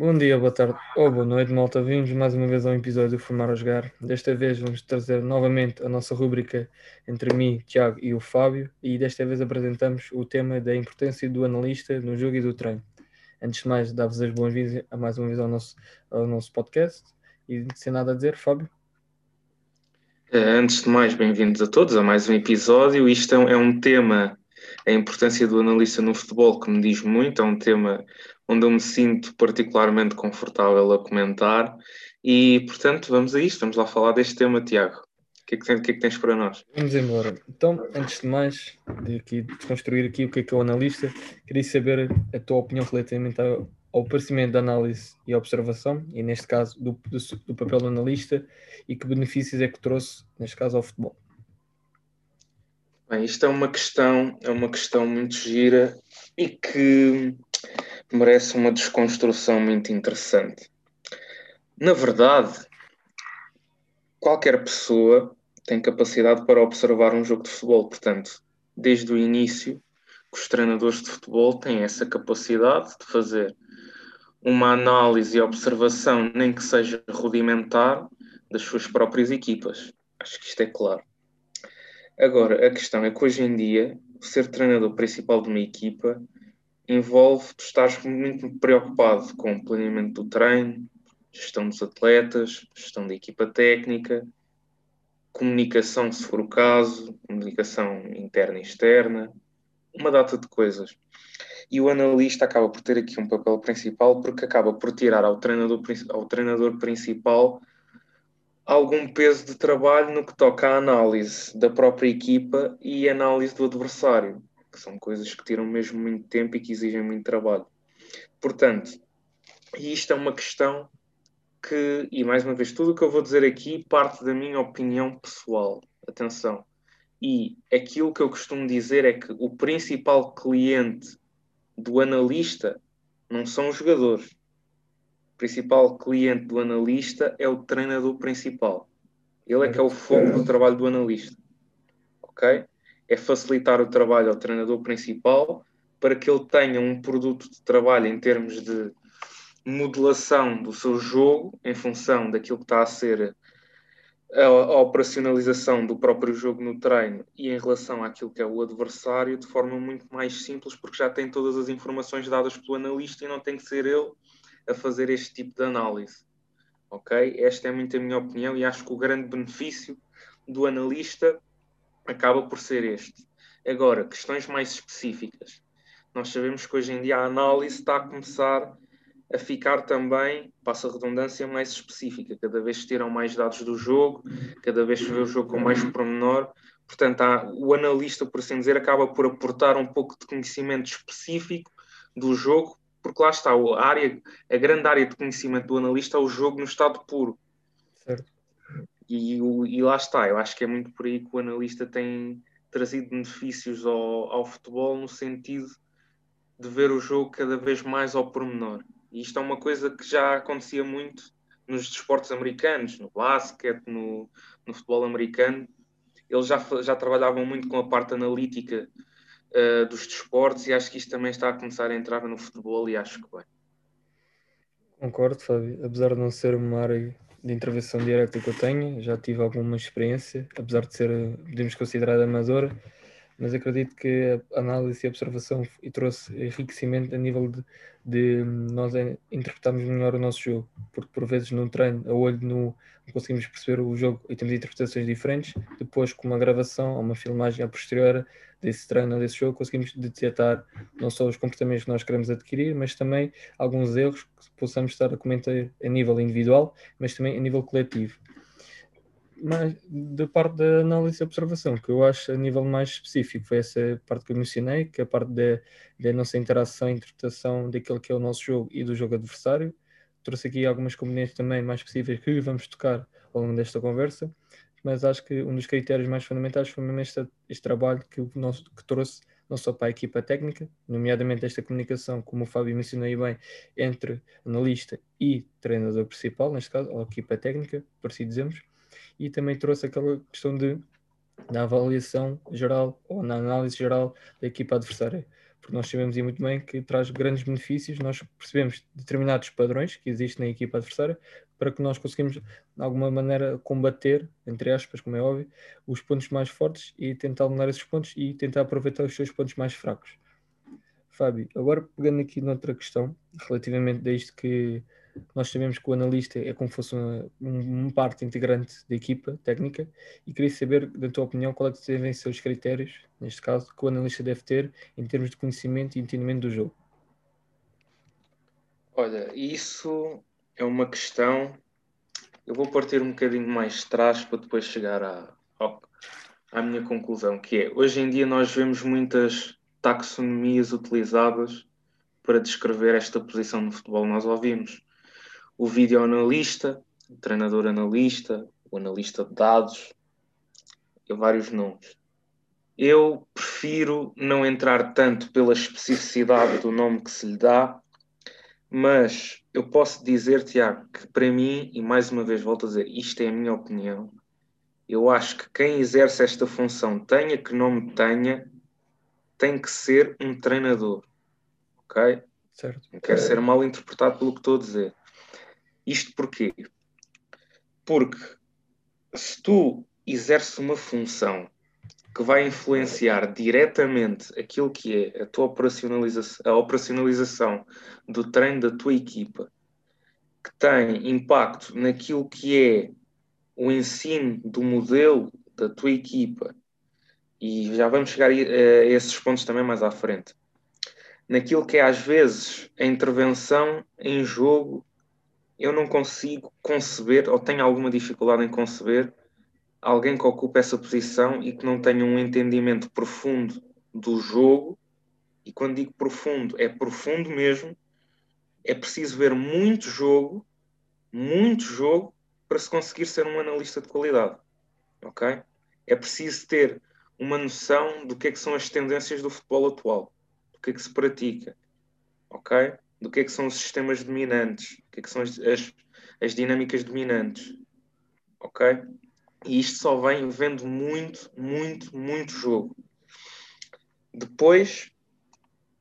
Bom dia, boa tarde ou boa noite, malta. Vimos mais uma vez a um episódio do Formar a Jogar. Desta vez vamos trazer novamente a nossa rúbrica entre mim, Tiago e o Fábio, e desta vez apresentamos o tema da importância do analista no jogo e do treino. Antes de mais, dar-vos as boas-vindas mais uma vez ao nosso, ao nosso podcast. E sem nada a dizer, Fábio. Eh, antes de mais, bem-vindos a todos a mais um episódio. Isto é um é tema, a importância do analista no futebol, que me diz muito, é um tema onde eu me sinto particularmente confortável a comentar. E, portanto, vamos a isto, vamos lá falar deste tema, Tiago. O que é que, que, é que tens para nós? Vamos embora. Então, antes de mais, de aqui desconstruir aqui o que é que é o analista, queria saber a tua opinião relativamente ao, ao parecimento da análise e observação, e neste caso do, do, do papel do analista, e que benefícios é que trouxe, neste caso, ao futebol. Bem, isto é uma questão, é uma questão muito gira e que merece uma desconstrução muito interessante. Na verdade, qualquer pessoa tem capacidade para observar um jogo de futebol, portanto, desde o início, os treinadores de futebol têm essa capacidade de fazer uma análise e observação, nem que seja rudimentar, das suas próprias equipas. Acho que isto é claro. Agora, a questão é que hoje em dia, ser treinador principal de uma equipa envolve tu estás muito preocupado com o planeamento do treino, gestão dos atletas, gestão da equipa técnica, comunicação, se for o caso, comunicação interna e externa, uma data de coisas. E o analista acaba por ter aqui um papel principal porque acaba por tirar ao treinador, ao treinador principal algum peso de trabalho no que toca à análise da própria equipa e análise do adversário que são coisas que tiram mesmo muito tempo e que exigem muito trabalho. Portanto, isto é uma questão que, e mais uma vez, tudo o que eu vou dizer aqui parte da minha opinião pessoal. Atenção. E aquilo que eu costumo dizer é que o principal cliente do analista não são os jogadores. O principal cliente do analista é o treinador principal. Ele é que é o foco do trabalho do analista. Ok? É facilitar o trabalho ao treinador principal para que ele tenha um produto de trabalho em termos de modelação do seu jogo em função daquilo que está a ser a, a, operacionalização do próprio jogo no treino e em relação àquilo que é o adversário de forma muito mais simples, porque já tem todas as informações dadas pelo analista e não tem que ser ele a fazer este tipo de análise. Ok? Esta é muito a minha opinião e acho que o grande benefício do analista acaba por ser este. Agora, questões mais específicas. Nós sabemos que hoje em dia a análise está a começar a ficar também, passa a redundância, mais específica. Cada vez tiram mais dados do jogo, cada vez se vê o jogo com mais pormenor. Portanto, há, o analista, por assim dizer, acaba por aportar um pouco de conhecimento específico do jogo, porque lá está, a, área, a grande área de conhecimento do analista é o jogo no estado puro. Certo. E, e, lá está, eu acho que é muito por aí que o analista tem trazido benefícios ao, ao futebol no sentido de ver o jogo cada vez mais ao pormenor. E isto é uma coisa que já acontecia muito nos desportos americanos, no basquete, no, no futebol americano. Eles já, já trabalhavam muito com a parte analítica uh, dos desportos e acho que isto também está a começar a entrar no futebol e acho que bem. Concordo, Fábio. Apesar de não ser uma área de intervenção direta que eu tenho, já tive alguma experiência, apesar de ser, podemos considerar amadora, mas acredito que a análise e a observação trouxe enriquecimento a nível de, de nós interpretarmos melhor o nosso jogo, porque por vezes num treino, a olho nu, não conseguimos perceber o jogo e temos interpretações diferentes, depois com uma gravação ou uma filmagem a posterior desse treino ou desse jogo, conseguimos detectar não só os comportamentos que nós queremos adquirir, mas também alguns erros que possamos estar a comentar a nível individual, mas também a nível coletivo mais da parte da análise e observação, que eu acho a nível mais específico, foi essa parte que eu mencionei, que é a parte da, nossa interação e interpretação daquele que é o nosso jogo e do jogo adversário. Trouxe aqui algumas componentes também mais específicas que vamos tocar ao longo desta conversa, mas acho que um dos critérios mais fundamentais foi mesmo este, este trabalho que, o nosso, que trouxe não só para a equipa técnica, nomeadamente esta comunicação, como o Fábio mencionou aí bem, entre analista e treinador principal, neste caso, ou equipa técnica, por assim dizemos, e também trouxe aquela questão de, da avaliação geral ou na análise geral da equipa adversária. porque nós sabemos e muito bem que traz grandes benefícios, nós percebemos determinados padrões que existem na equipa adversária para que nós conseguimos, de alguma maneira, combater, entre aspas, como é óbvio, os pontos mais fortes e tentar eliminar esses pontos e tentar aproveitar os seus pontos mais fracos. Fábio, agora pegando aqui noutra questão, relativamente a isto que nós sabemos que o analista é como se fosse uma, uma, parte integrante da equipa técnica e queria saber, da tua opinião, qual é que devem ser os critérios, neste caso, que o analista deve ter em termos de conhecimento e entendimento do jogo. Olha, isso é uma questão. Eu vou partir um bocadinho mais atrás para depois chegar à, à minha conclusão, que é hoje em dia nós vemos muitas taxonomias utilizadas para descrever esta posição no futebol. Nós ouvimos o vídeo analista, o treinador analista, o analista de dados, e vários nomes. Eu prefiro não entrar tanto pela especificidade do nome que se lhe dá, mas eu posso dizer, Tiago, que para mim, e mais uma vez volto a dizer, isto é a minha opinião, eu acho que quem exerce esta função, tenha que nome tenha, tem que ser um treinador. Ok? Certo. Não quero ser mal interpretado pelo que estou a dizer. Isto porquê? Porque se tu exerces uma função que vai influenciar diretamente aquilo que é a tua operacionalização, a operacionalização do treino da tua equipa, que tem impacto naquilo que é o ensino do modelo da tua equipa, e já vamos chegar a esses pontos também mais à frente, naquilo que é às vezes a intervenção em jogo eu não consigo conceber, ou tenho alguma dificuldade em conceber, alguém que ocupe essa posição e que não tenha um entendimento profundo do jogo. E quando digo profundo, é profundo mesmo. É preciso ver muito jogo, muito jogo, para se conseguir ser um analista de qualidade. Ok? É preciso ter uma noção do que é que são as tendências do futebol atual, do que é que se pratica. Ok? do que é que são os sistemas dominantes, o que é que são as, as, as dinâmicas dominantes. Ok? E isto só vem vendo muito, muito, muito jogo. Depois,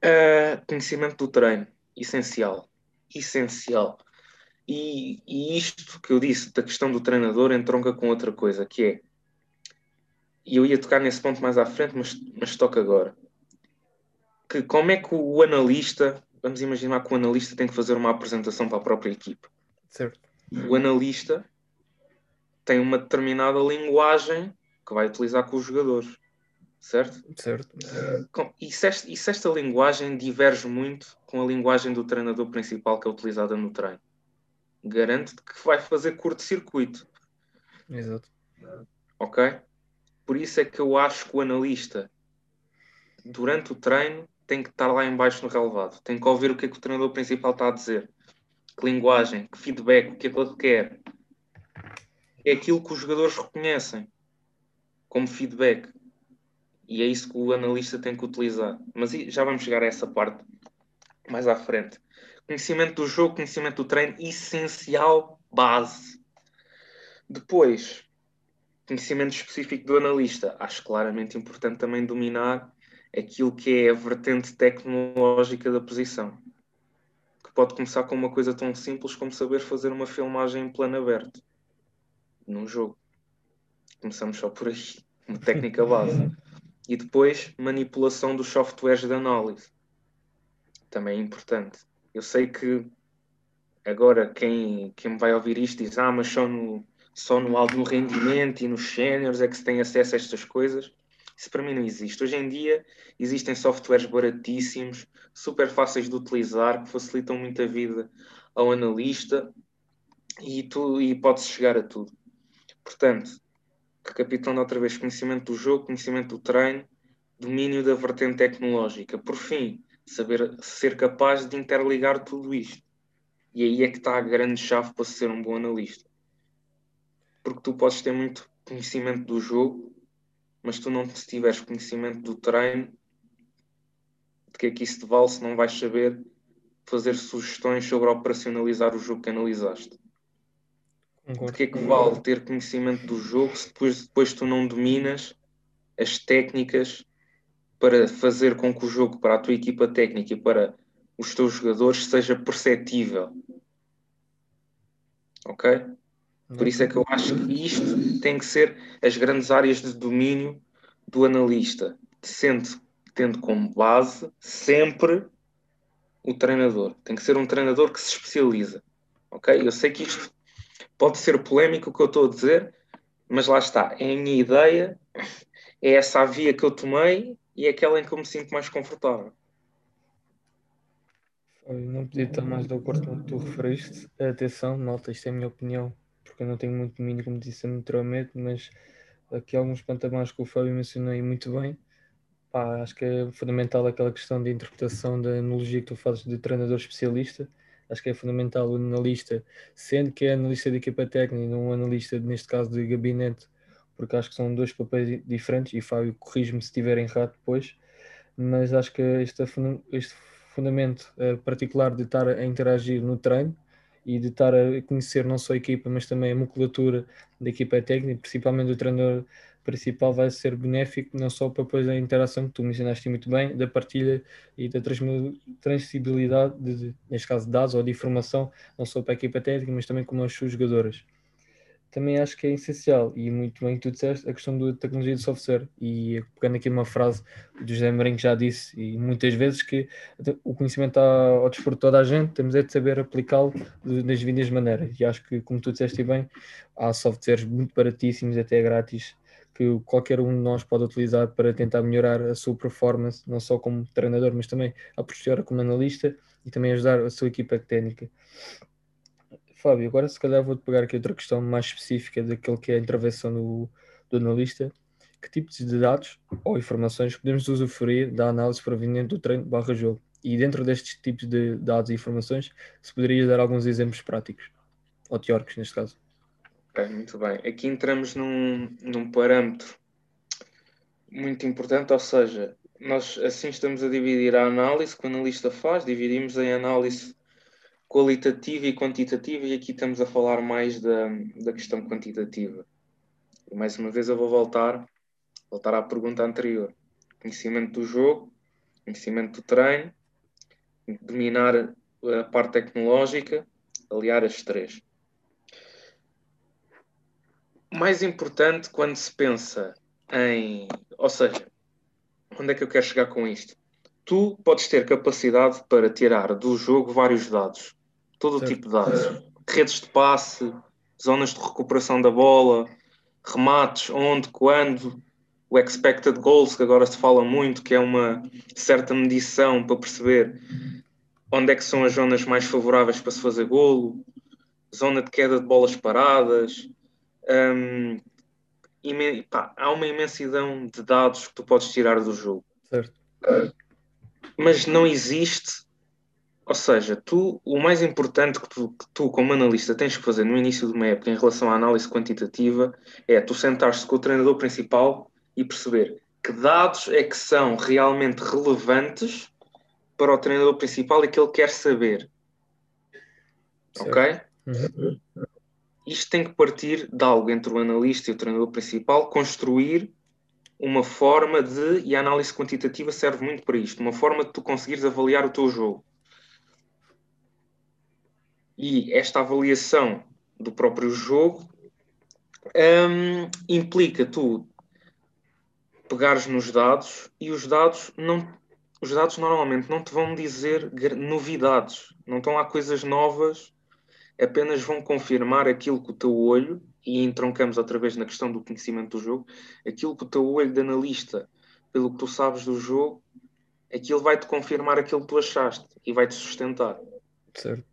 uh, conhecimento do treino. Essencial. Essencial. E, e, isto que eu disse da questão do treinador entronca com outra coisa, que é. E eu ia tocar nesse ponto mais à frente, mas, mas toca agora. Que como é que o analista vamos imaginar que o analista tem que fazer uma apresentação para a própria equipe. Certo. O analista tem uma determinada linguagem que vai utilizar com os jogadores. Certo? Certo. E se, esta, e se esta linguagem diverge muito com a linguagem do treinador principal que é utilizada no treino? Garanto que vai fazer curto-circuito. Exato. Ok? Por isso é que eu acho que o analista, durante o treino, tem que estar lá embaixo no relevado, tem que ouvir o que é que o treinador principal está a dizer, que linguagem, que feedback, o que é que ele quer. É aquilo que os jogadores reconhecem como feedback. E é isso que o analista tem que utilizar. Mas já vamos chegar a essa parte mais à frente. Conhecimento do jogo, conhecimento do treino, essencial, base. Depois, conhecimento específico do analista. Acho claramente importante também dominar aquilo que é a vertente tecnológica da posição. Que pode começar com uma coisa tão simples como saber fazer uma filmagem em plano aberto num jogo. Começamos só por aí, uma técnica base. E depois, manipulação dos softwares de análise. Também é importante. Eu sei que agora quem, quem vai ouvir isto diz: Ah, mas só no, só no alto no rendimento e nos séniores é que se tem acesso a estas coisas. Isso para mim não existe. Hoje em dia existem softwares baratíssimos, super fáceis de utilizar, que facilitam muito a vida ao analista e, e pode-se chegar a tudo. Portanto, recapitulando outra vez, conhecimento do jogo, conhecimento do treino, domínio da vertente tecnológica. Por fim, saber ser capaz de interligar tudo isto. E aí é que está a grande chave para ser um bom analista. Porque tu podes ter muito conhecimento do jogo, mas tu não se tiveres conhecimento do treino, de que é que isso te vale se não vais saber fazer sugestões sobre operacionalizar o jogo que analisaste. De que é que vale ter conhecimento do jogo se depois, depois tu não dominas as técnicas para fazer com que o jogo para a tua equipa técnica e para os teus jogadores seja perceptível. Ok? Por isso é que eu acho que isto tem que ser as grandes áreas de domínio do analista, sendo, tendo como base sempre o treinador. Tem que ser um treinador que se especializa. Ok? Eu sei que isto pode ser polémico o que eu estou a dizer, mas lá está. É a minha ideia, é essa a via que eu tomei e é aquela em que eu me sinto mais confortável. Eu não podia estar mais de acordo com o que tu referiste. Atenção, nota, isto é a minha opinião, porque eu não tenho muito domínio, como disse anteriormente, mas aqui alguns patamares que o Fábio mencionou aí muito bem. Pá, acho que é fundamental aquela questão de interpretação da analogia que tu fazes de treinador especialista. Acho que é fundamental o analista, sendo que é analista de equipa técnica e não analista, neste caso, de gabinete, porque acho que são dois papéis diferentes. E Fábio, corrige-me se estiver errado depois, mas acho que este, este fundamento uh, particular de estar a interagir no treino e de estar a conhecer não só a equipa, mas também a musculatura da equipa técnica, principalmente do treinador principal, vai ser benéfico não só para depois a interação que tu mencionaste muito bem, da partilha e da transmissibilidade, de, de, neste caso de dados ou de informação, não só para a equipa técnica, mas também com as suas jogadoras também acho que é essencial. E muito bem que tu disseste a questão da tecnologia de software. E pegando aqui uma frase do José Marinho que já disse e muitas vezes que o conhecimento está ao dispor de toda a gente, temos é de saber aplicá-lo das vindas maneiras. E acho que como tu disseste bem, há softwares muito baratíssimos até grátis que qualquer um de nós pode utilizar para tentar melhorar a sua performance, não só como treinador, mas também a posterior como analista e também ajudar a sua equipa técnica. Fábio, agora se calhar vou-te pegar aqui outra questão mais específica daquilo que é a intervenção do, do analista. Que tipos de dados ou informações podemos usufruir da análise proveniente do treino barra jogo? E dentro destes tipos de dados e informações, se poderias dar alguns exemplos práticos, ou teóricos neste caso. Muito bem. Aqui entramos num, num parâmetro muito importante, ou seja, nós assim estamos a dividir a análise que o analista faz, dividimos em análise qualitativa e quantitativa, e aqui estamos a falar mais da, da questão quantitativa. E mais uma vez eu vou voltar, voltar à pergunta anterior. Conhecimento do jogo, conhecimento do treino, dominar a parte tecnológica, aliar as três. Mais importante quando se pensa em. Ou seja, onde é que eu quero chegar com isto? Tu podes ter capacidade para tirar do jogo vários dados todo o tipo de dados. Redes de passe, zonas de recuperação da bola, remates, onde, quando, o expected goals, que agora se fala muito, que é uma certa medição para perceber onde é que são as zonas mais favoráveis para se fazer golo, zona de queda de bolas paradas. Um, pá, há uma imensidão de dados que tu podes tirar do jogo. Certo. Mas não existe ou seja, tu, o mais importante que tu, que tu, como analista, tens que fazer no início de uma época em relação à análise quantitativa é tu sentar-te com o treinador principal e perceber que dados é que são realmente relevantes para o treinador principal e que ele quer saber. Certo. Ok? Uhum. Isto tem que partir de algo entre o analista e o treinador principal, construir uma forma de, e a análise quantitativa serve muito para isto, uma forma de tu conseguires avaliar o teu jogo e esta avaliação do próprio jogo um, implica tu pegares nos dados e os dados não os dados normalmente não te vão dizer novidades, não estão lá coisas novas, apenas vão confirmar aquilo que o teu olho, e entroncamos outra vez na questão do conhecimento do jogo, aquilo que o teu olho de analista, pelo que tu sabes do jogo, aquilo vai-te confirmar aquilo que tu achaste e vai-te sustentar. Certo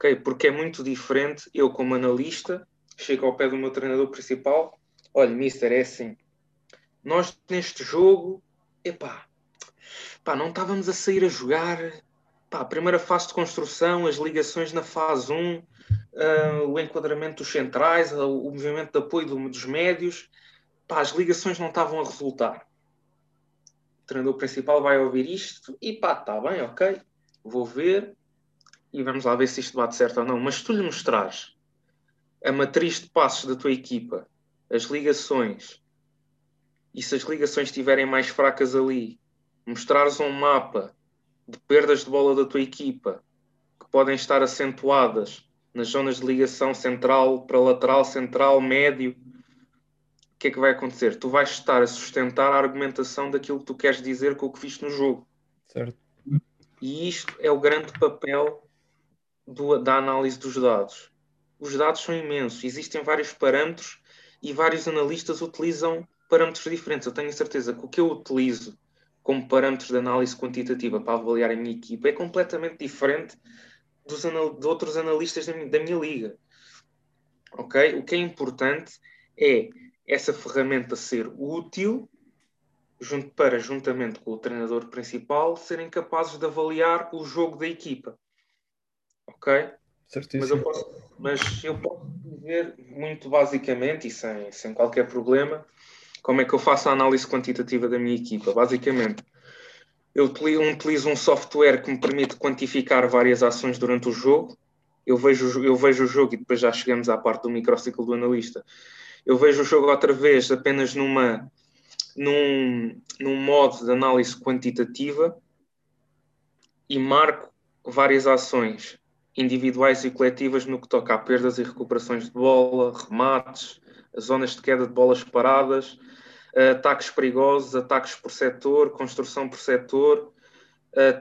ok? Porque é muito diferente eu, como analista, chego ao pé do meu treinador principal, olha, mister, é assim, nós neste jogo, epá, pá, não estávamos a sair a jogar, pá, a primeira fase de construção, as ligações na fase 1, uh, ah, o enquadramento dos centrais, uh, o movimento de apoio do, dos médios, pá, as ligações não estavam a resultar. O treinador principal vai ouvir isto e pá, está bem, ok, vou ver, e vamos lá ver se isto bate certo ou não, mas se tu lhe mostrares a matriz de passos da tua equipa, as ligações, e se as ligações estiverem mais fracas ali, mostrares um mapa de perdas de bola da tua equipa que podem estar acentuadas nas zonas de ligação central para lateral, central, médio, o que é que vai acontecer? Tu vais estar a sustentar a argumentação daquilo que tu queres dizer com o que viste no jogo. Certo. E isto é o grande papel do, da análise dos dados. Os dados são imensos, existem vários parâmetros e vários analistas utilizam parâmetros diferentes. Eu tenho certeza que o que eu utilizo como parâmetros de análise quantitativa para avaliar a minha equipa é completamente diferente dos de outros analistas da minha, da minha liga. Ok? O que é importante é essa ferramenta ser útil junto, para, juntamente com o treinador principal, serem capazes de avaliar o jogo da equipa. Ok? Certíssimo. Mas eu posso, mas eu posso dizer muito basicamente e sem, sem qualquer problema como é que eu faço a análise quantitativa da minha equipa? Basicamente, eu utilizo um software que me permite quantificar várias ações durante o jogo. Eu vejo, eu vejo o jogo e depois já chegamos à parte do microciclo do analista. Eu vejo o jogo outra vez apenas numa, num, num modo de análise quantitativa e marco várias ações individuais e coletivas no que toca a perdas e recuperações de bola, remates, zonas de queda de bolas paradas, ataques perigosos, ataques por setor, construção por setor,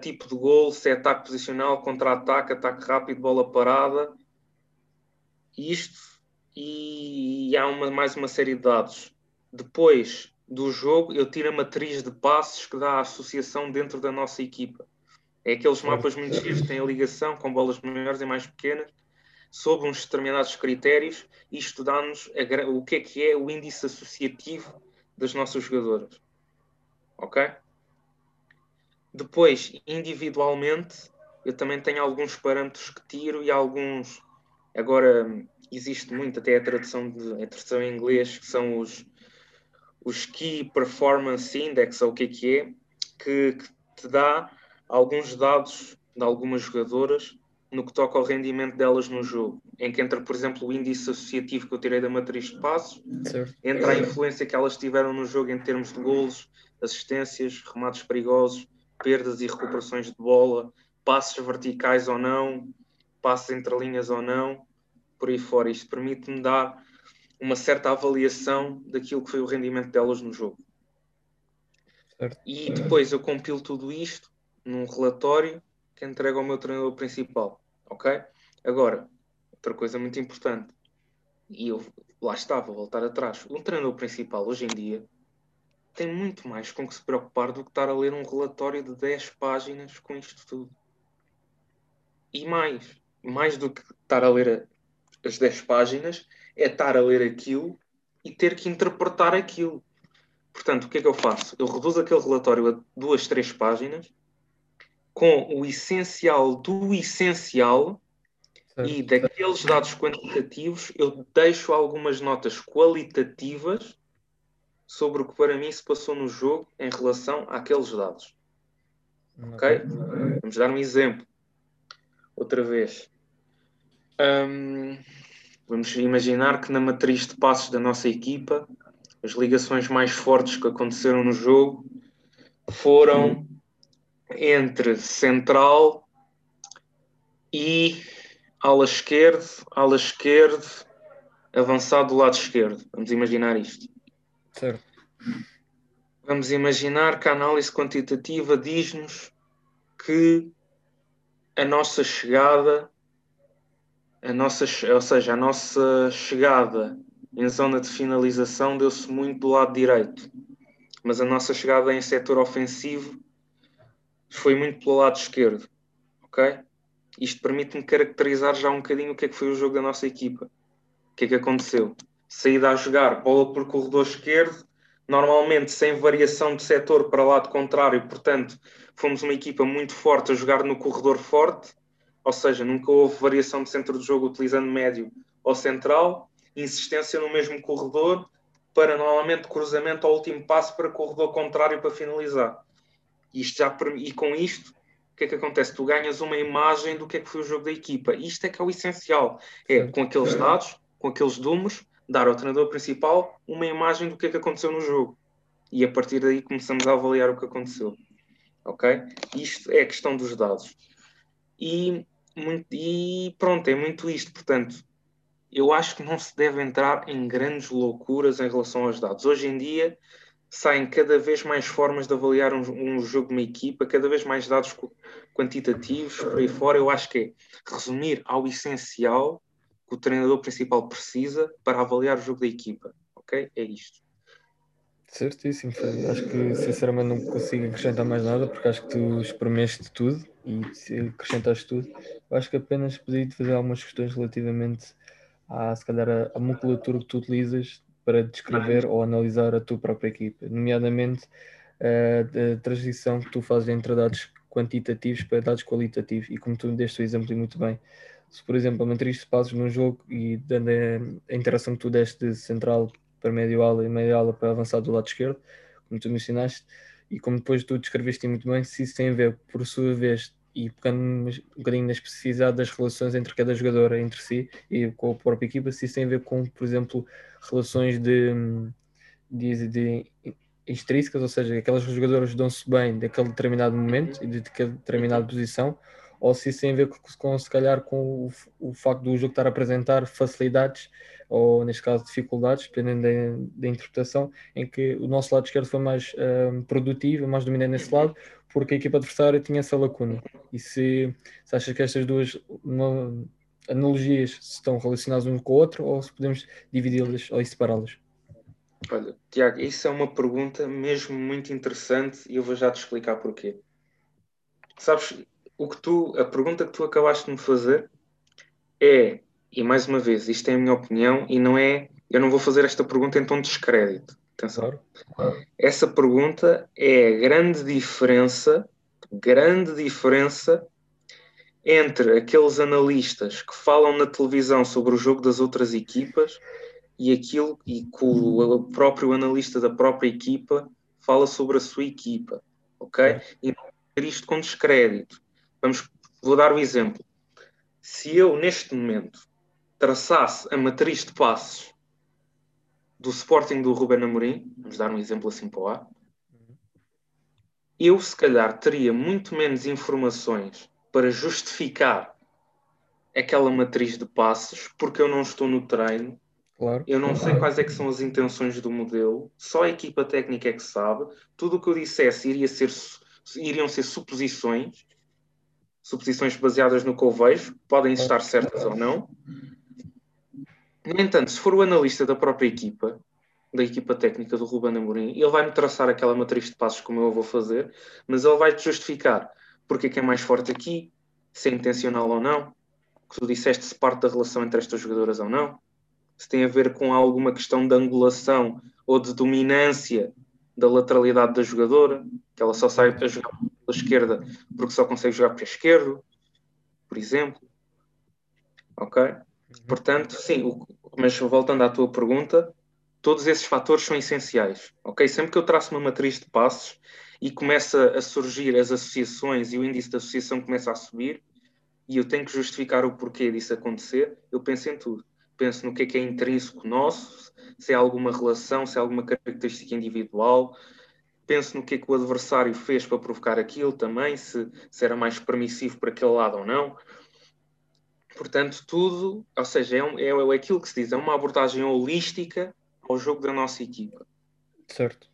tipo de gol, se é ataque posicional, contra-ataque, ataque rápido, bola parada. Isto e, há uma, mais uma série de dados. Depois do jogo, eu tiro a matriz de passos que dá a associação dentro da nossa equipa. É aqueles mapas muito giros que têm a ligação com bolas maiores e mais pequenas, sob uns determinados critérios, isto dá-nos o que é que é o índice associativo das nossas jogadoras. Ok? Depois, individualmente, eu também tenho alguns parâmetros que tiro e alguns. Agora, existe muito, até a tradução, de, a tradução em inglês, que são os, os Key Performance Index, ou o que é que é, que, que te dá alguns dados de algumas jogadoras no que toca ao rendimento delas no jogo, em que entra, por exemplo, o índice associativo que eu tirei da matriz de passos, certo. entra a influência que elas tiveram no jogo em termos de golos, assistências, remates perigosos, perdas e recuperações de bola, passos verticais ou não, passos entre linhas ou não, por aí fora. Isto permite-me dar uma certa avaliação daquilo que foi o rendimento delas no jogo. Certo. E depois eu compilo tudo isto num relatório que entrego ao meu treinador principal, ok? Agora, outra coisa muito importante, e eu lá estava, vou voltar atrás, um treinador principal hoje em dia tem muito mais com que se preocupar do que estar a ler um relatório de 10 páginas com isto tudo. E mais, mais do que estar a ler as 10 páginas, é estar a ler aquilo e ter que interpretar aquilo. Portanto, o que é que eu faço? Eu reduzo aquele relatório a duas, três páginas com o essencial do essencial certo. e daqueles dados quantitativos eu deixo algumas notas qualitativas sobre o que para mim se passou no jogo em relação àqueles dados. Ok? Vamos dar um exemplo. Outra vez. Um, vamos imaginar que na matriz de passos da nossa equipa as ligações mais fortes que aconteceram no jogo foram entre central e ala esquerdo, ala esquerdo, avançado do lado esquerdo. Vamos imaginar isto. Certo. Vamos imaginar que a análise quantitativa diz-nos que a nossa chegada, a nossa, ou seja, a nossa chegada em zona de finalização deu-se muito do lado direito, mas a nossa chegada em setor ofensivo foi muito pelo lado esquerdo, ok? Isto permite-me caracterizar já um bocadinho o que é que foi o jogo da nossa equipa. O que é que aconteceu? Saída a jogar, bola por corredor esquerdo, normalmente sem variação de setor para lado contrário, portanto, fomos uma equipa muito forte a jogar no corredor forte, ou seja, nunca houve variação de centro de jogo utilizando médio ou central, insistência no mesmo corredor, para normalmente cruzamento ao último passo para corredor contrário para finalizar. Isto já, e com isto, o que é que acontece? Tu ganhas uma imagem do que é que foi o jogo da equipa. Isto é que é o essencial. É, com aqueles dados, com aqueles números, dar ao treinador principal uma imagem do que é que aconteceu no jogo. e a partir daí começamos a avaliar o que aconteceu. Ok? Isto é a questão dos dados. E, muito, e pronto, é muito isto. Portanto, eu acho que não se deve entrar em grandes loucuras em relação aos dados. Hoje em dia saem cada vez mais formas de avaliar um, um jogo uma equipa, cada vez mais dados quantitativos por aí fora. Eu acho que é resumir ao essencial que o treinador principal precisa para avaliar o jogo da equipa. Ok? É isto. Certíssimo, acho que sinceramente não consigo acrescentar mais nada porque acho que tu experimentaste tudo e acrescentaste tudo. Eu acho que apenas podia fazer algumas questões relativamente à, se calhar, a, a musculatura que tu utilizas para descrever ou analisar a tua própria equipa, nomeadamente a, a transição que tu fazes entre dados quantitativos para dados qualitativos e como tu deste o exemplo e muito bem. Se, por exemplo, a matriz de passos num jogo e dando a, a interação que tu deste de central para médio ala e médio ala para avançar do lado esquerdo, como tu mencionaste, e como depois tu descreveste muito bem, se isso tem a ver, por sua vez, e pegando um bocadinho na especificidade das relações entre cada jogador entre si e com a própria equipa, se isso tem a ver com, por exemplo, relações de, de, de ou seja, aquelas jogadoras dão-se bem daquele determinado momento e de determinada posição, ou se isso tem a ver com, se calhar com o, o facto do jogo estar a apresentar facilidades ou neste caso dificuldades, dependendo da, da interpretação, em que o nosso lado esquerdo foi mais um, produtivo, mais dominante nesse lado, porque a equipa adversária tinha essa lacuna. E se, se achas que estas duas uma, analogias estão relacionadas um com o outro, ou se podemos dividi-las ou separá-las? Olha, Tiago, isso é uma pergunta mesmo muito interessante e eu vou já te explicar porquê. Sabes, o que tu, a pergunta que tu acabaste de me fazer é e mais uma vez, isto é a minha opinião e não é. Eu não vou fazer esta pergunta em tom de descrédito. Atenção. Essa pergunta é a grande diferença, grande diferença entre aqueles analistas que falam na televisão sobre o jogo das outras equipas e aquilo e que o próprio analista da própria equipa fala sobre a sua equipa, ok? E não ter isto com descrédito. Vamos, vou dar um exemplo. Se eu neste momento traçasse a matriz de passos do Sporting do Ruben Amorim, vamos dar um exemplo assim para lá, eu se calhar teria muito menos informações para justificar aquela matriz de passos, porque eu não estou no treino, claro. eu não sei quais é que são as intenções do modelo, só a equipa técnica é que sabe, tudo o que eu dissesse iria ser, iriam ser suposições, suposições baseadas no que eu vejo, podem estar certas ou não, no entanto, se for o analista da própria equipa, da equipa técnica do Ruben Amorim, ele vai-me traçar aquela matriz de passos como eu vou fazer, mas ele vai-te justificar porque é que é mais forte aqui, se é intencional ou não, que tu disseste se parte da relação entre estas jogadoras ou não, se tem a ver com alguma questão de angulação ou de dominância da lateralidade da jogadora, que ela só sai a jogar pela esquerda porque só consegue jogar para a esquerda, por exemplo. Ok? Portanto, sim, o, mas voltando à tua pergunta, todos esses fatores são essenciais. Ok? Sempre que eu traço uma matriz de passos e começa a surgir as associações e o índice de associação começa a subir e eu tenho que justificar o porquê disso acontecer, eu penso em tudo. Penso no que é que é intrínseco nosso, se é alguma relação, se é alguma característica individual. Penso no que é que o adversário fez para provocar aquilo também, se, se era mais permissivo para aquele lado ou não. Portanto, tudo, ou seja, é, um, é, é aquilo que se diz, é uma abordagem holística ao jogo da nossa equipa. Certo.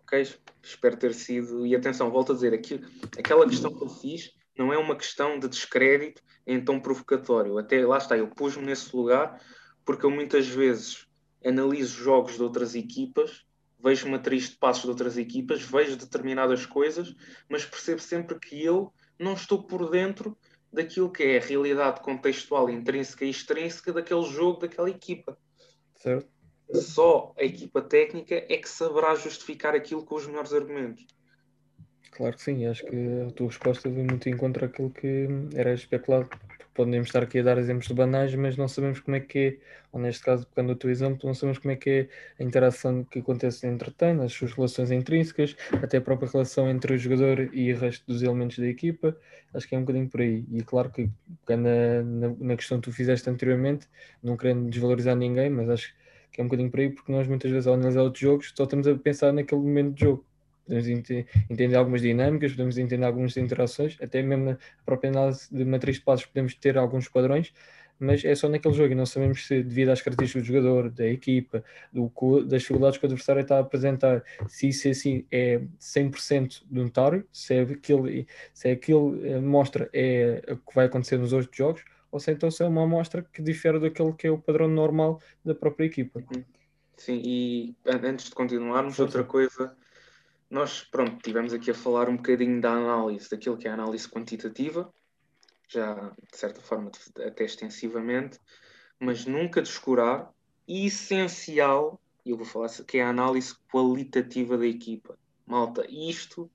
Ok? Espero ter sido. E atenção, volto a dizer, aqui, aquela questão que eu fiz não é uma questão de descrédito em tom provocatório. Até lá está, eu pus-me nesse lugar porque eu muitas vezes analiso jogos de outras equipas, vejo matriz de passos de outras equipas, vejo determinadas coisas, mas percebo sempre que eu não estou por dentro daquilo que é a realidade contextual intrínseca e extrínseca daquele jogo, daquela equipa. Certo. Só a equipa técnica é que saberá justificar aquilo com os melhores argumentos. Claro que sim, acho que a tua resposta vem muito em contra aquilo que era especulado podemos estar aqui a dar exemplos de banais, mas não sabemos como é que é, ou neste caso, pegando o teu exemplo, não sabemos como é que é a interação que acontece entre tem, as suas relações intrínsecas, até a própria relação entre o jogador e o resto dos elementos da equipa. Acho que é um bocadinho por aí. E claro que na, na, na questão que tu fizeste anteriormente, não querendo desvalorizar ninguém, mas acho que é um bocadinho por aí, porque nós muitas vezes ao analisar outros jogos só estamos a pensar naquele momento de jogo. Podemos entender algumas dinâmicas, podemos entender algumas interações, até mesmo na própria análise de matriz de passos podemos ter alguns padrões, mas é só naquele jogo e não sabemos se, devido às características do jogador, da equipa, do, das dificuldades que o adversário está a apresentar, se isso é assim é 100% notário, se é aquilo, se é aquilo eh, mostra é o que vai acontecer nos outros jogos, ou se então se é uma amostra que difere daquele que é o padrão normal da própria equipa. Uhum. Sim, e antes de continuarmos, outra coisa, nós pronto, tivemos aqui a falar um bocadinho da análise, daquilo que é a análise quantitativa, já de certa forma até extensivamente, mas nunca descurar essencial, e eu vou falar que é a análise qualitativa da equipa. Malta, isto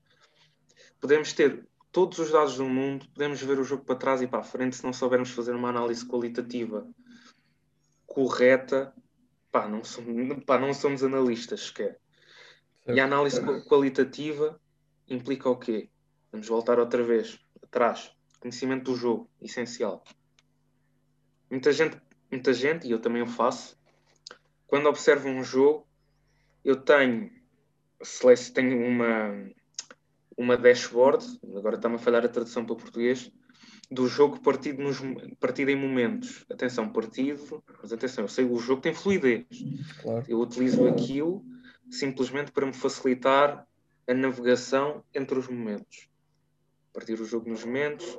podemos ter todos os dados do mundo, podemos ver o jogo para trás e para a frente, se não soubermos fazer uma análise qualitativa correta, pá, não somos, pá, não somos analistas sequer. E a análise qualitativa implica o quê? Vamos voltar outra vez atrás. Conhecimento do jogo, essencial. Muita gente, muita gente, e eu também o faço, quando observo um jogo, eu tenho, tenho uma, uma dashboard, agora está-me a falhar a tradução para o português, do jogo partido, nos, partido em momentos. Atenção, partido, mas atenção, eu sei o jogo tem fluidez. Claro. Eu utilizo aquilo simplesmente para me facilitar a navegação entre os momentos. Partir o jogo nos momentos,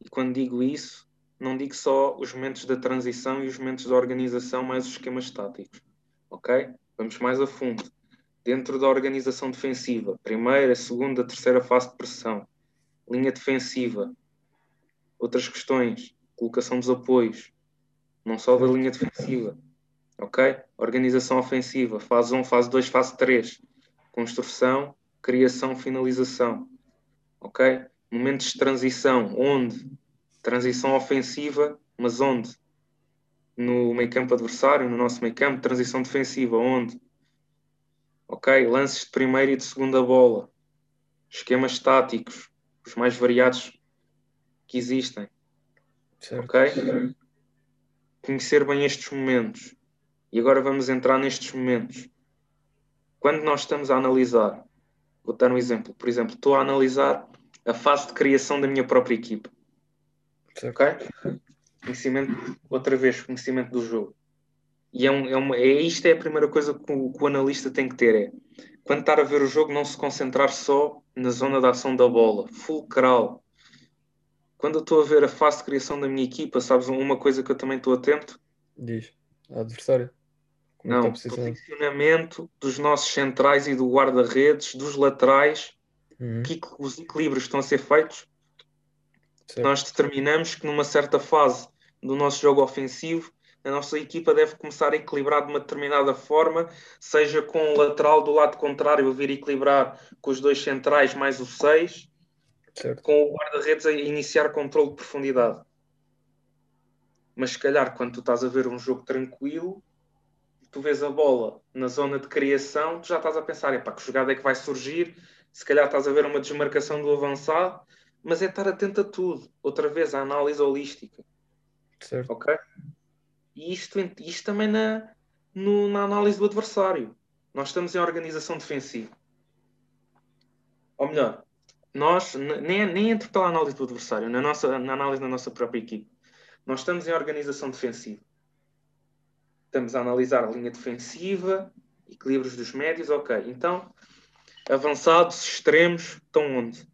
e quando digo isso, não digo só os momentos da transição e os momentos da organização, mais os esquemas estáticos. Ok? Vamos mais a fundo. Dentro da organização defensiva, primeira, segunda, terceira fase de pressão, linha defensiva, outras questões, colocação dos apoios, não só da linha defensiva. Ok? Organização ofensiva, fase 1, fase 2, fase 3. Construção, criação, finalização. Ok? momentos de transição, onde? Transição ofensiva, mas onde? No meio campo adversário, no nosso meio campo, transição defensiva, onde? Ok, lances de primeira e de segunda bola, esquemas táticos, os mais variados que existem. Certo. Ok? Conhecer bem estes momentos. E agora vamos entrar nestes momentos. Quando nós estamos a analisar, vou dar um exemplo. Por exemplo, estou a analisar a fase de criação da minha própria equipa. Ok? Conhecimento, outra vez, conhecimento do jogo. E é, um, é, uma, é isto é a primeira coisa que o, que o, analista tem que ter. É quando estar a ver o jogo, não se concentrar só na zona de ação da bola, fulcral. Quando eu estou a ver a fase de criação da minha equipa, sabes uma coisa que eu também estou atento? Diz, adversário. É não, posicionamento dos nossos centrais e do guarda-redes, dos laterais uhum. que os equilíbrios estão a ser feitos, certo. nós determinamos que numa certa fase do nosso jogo ofensivo, a nossa equipa deve começar a equilibrar de uma determinada forma, seja com o lateral do lado contrário a vir equilibrar com os dois centrais mais o 6, com o guarda-redes a iniciar controle de profundidade. Mas se calhar quando tu estás a ver um jogo tranquilo, tu vês a bola na zona de criação, tu já estás a pensar, epá, que jogada é que vai surgir, se calhar estás a ver uma desmarcação do avançado, mas é estar atento a tudo. Outra vez, a análise holística. Certo. Ok? E isto, isto também na, no, na análise do adversário. Nós estamos em organização defensiva. Ou melhor, nós, nem, nem entre pela análise do adversário, na, nossa, na análise da nossa própria equipe. Nós estamos em organização defensiva. Estamos a analisar a linha defensiva, equilíbrios dos médios, ok. Então, avançados, extremos, estão onde?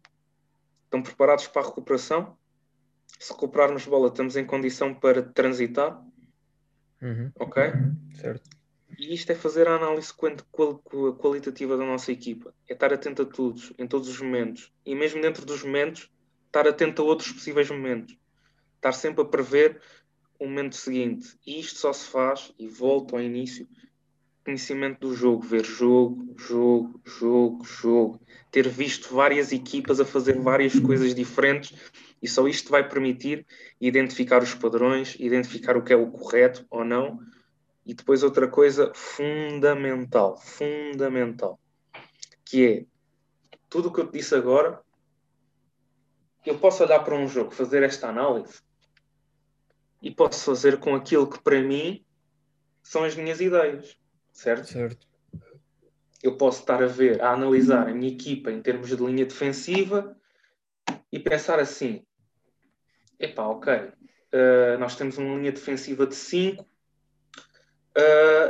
Estão preparados para a recuperação? Se recuperarmos bola, estamos em condição para transitar? Uhum. Ok? Uhum. Certo. E isto é fazer a análise qualitativa da nossa equipa. É estar atento a tudo, em todos os momentos. E mesmo dentro dos momentos, estar atento a outros possíveis momentos. Estar sempre a prever o momento seguinte. E isto só se faz, e volto ao início, conhecimento do jogo, ver jogo, jogo, jogo, jogo, ter visto várias equipas a fazer várias coisas diferentes e só isto vai permitir identificar os padrões, identificar o que é o correto ou não. E depois outra coisa fundamental, fundamental, que é tudo o que eu te disse agora, eu posso olhar para um jogo, fazer esta análise e posso fazer com aquilo que para mim são as minhas ideias certo? Certo. Eu posso estar a ver, a analisar a minha equipa em termos de linha defensiva e pensar assim: epá, ok, uh, nós temos uma linha defensiva de 5 uh,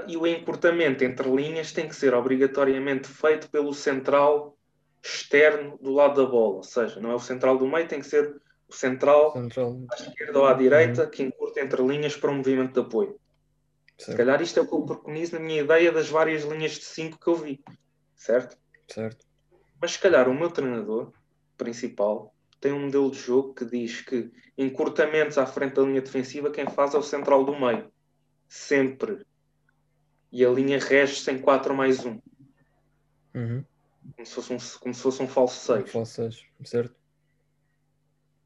e o encurtamento entre linhas tem que ser obrigatoriamente feito pelo central externo do lado da bola, ou seja, não é o central do meio, tem que ser o central, Central. à esquerda ou à direita que encurta entre linhas para um movimento de apoio. Se Certo. calhar isto é o que eu preconizo na minha ideia das várias linhas de 5 que eu vi, certo? Certo. Mas se calhar o meu treinador principal tem um modelo de jogo que diz que encurtamentos à frente da linha defensiva quem faz é o central do meio. Sempre. E a linha rege-se em 4 mais 1. Uhum. Como se fosse um, como se fosse um falso 6. Falsas. Certo.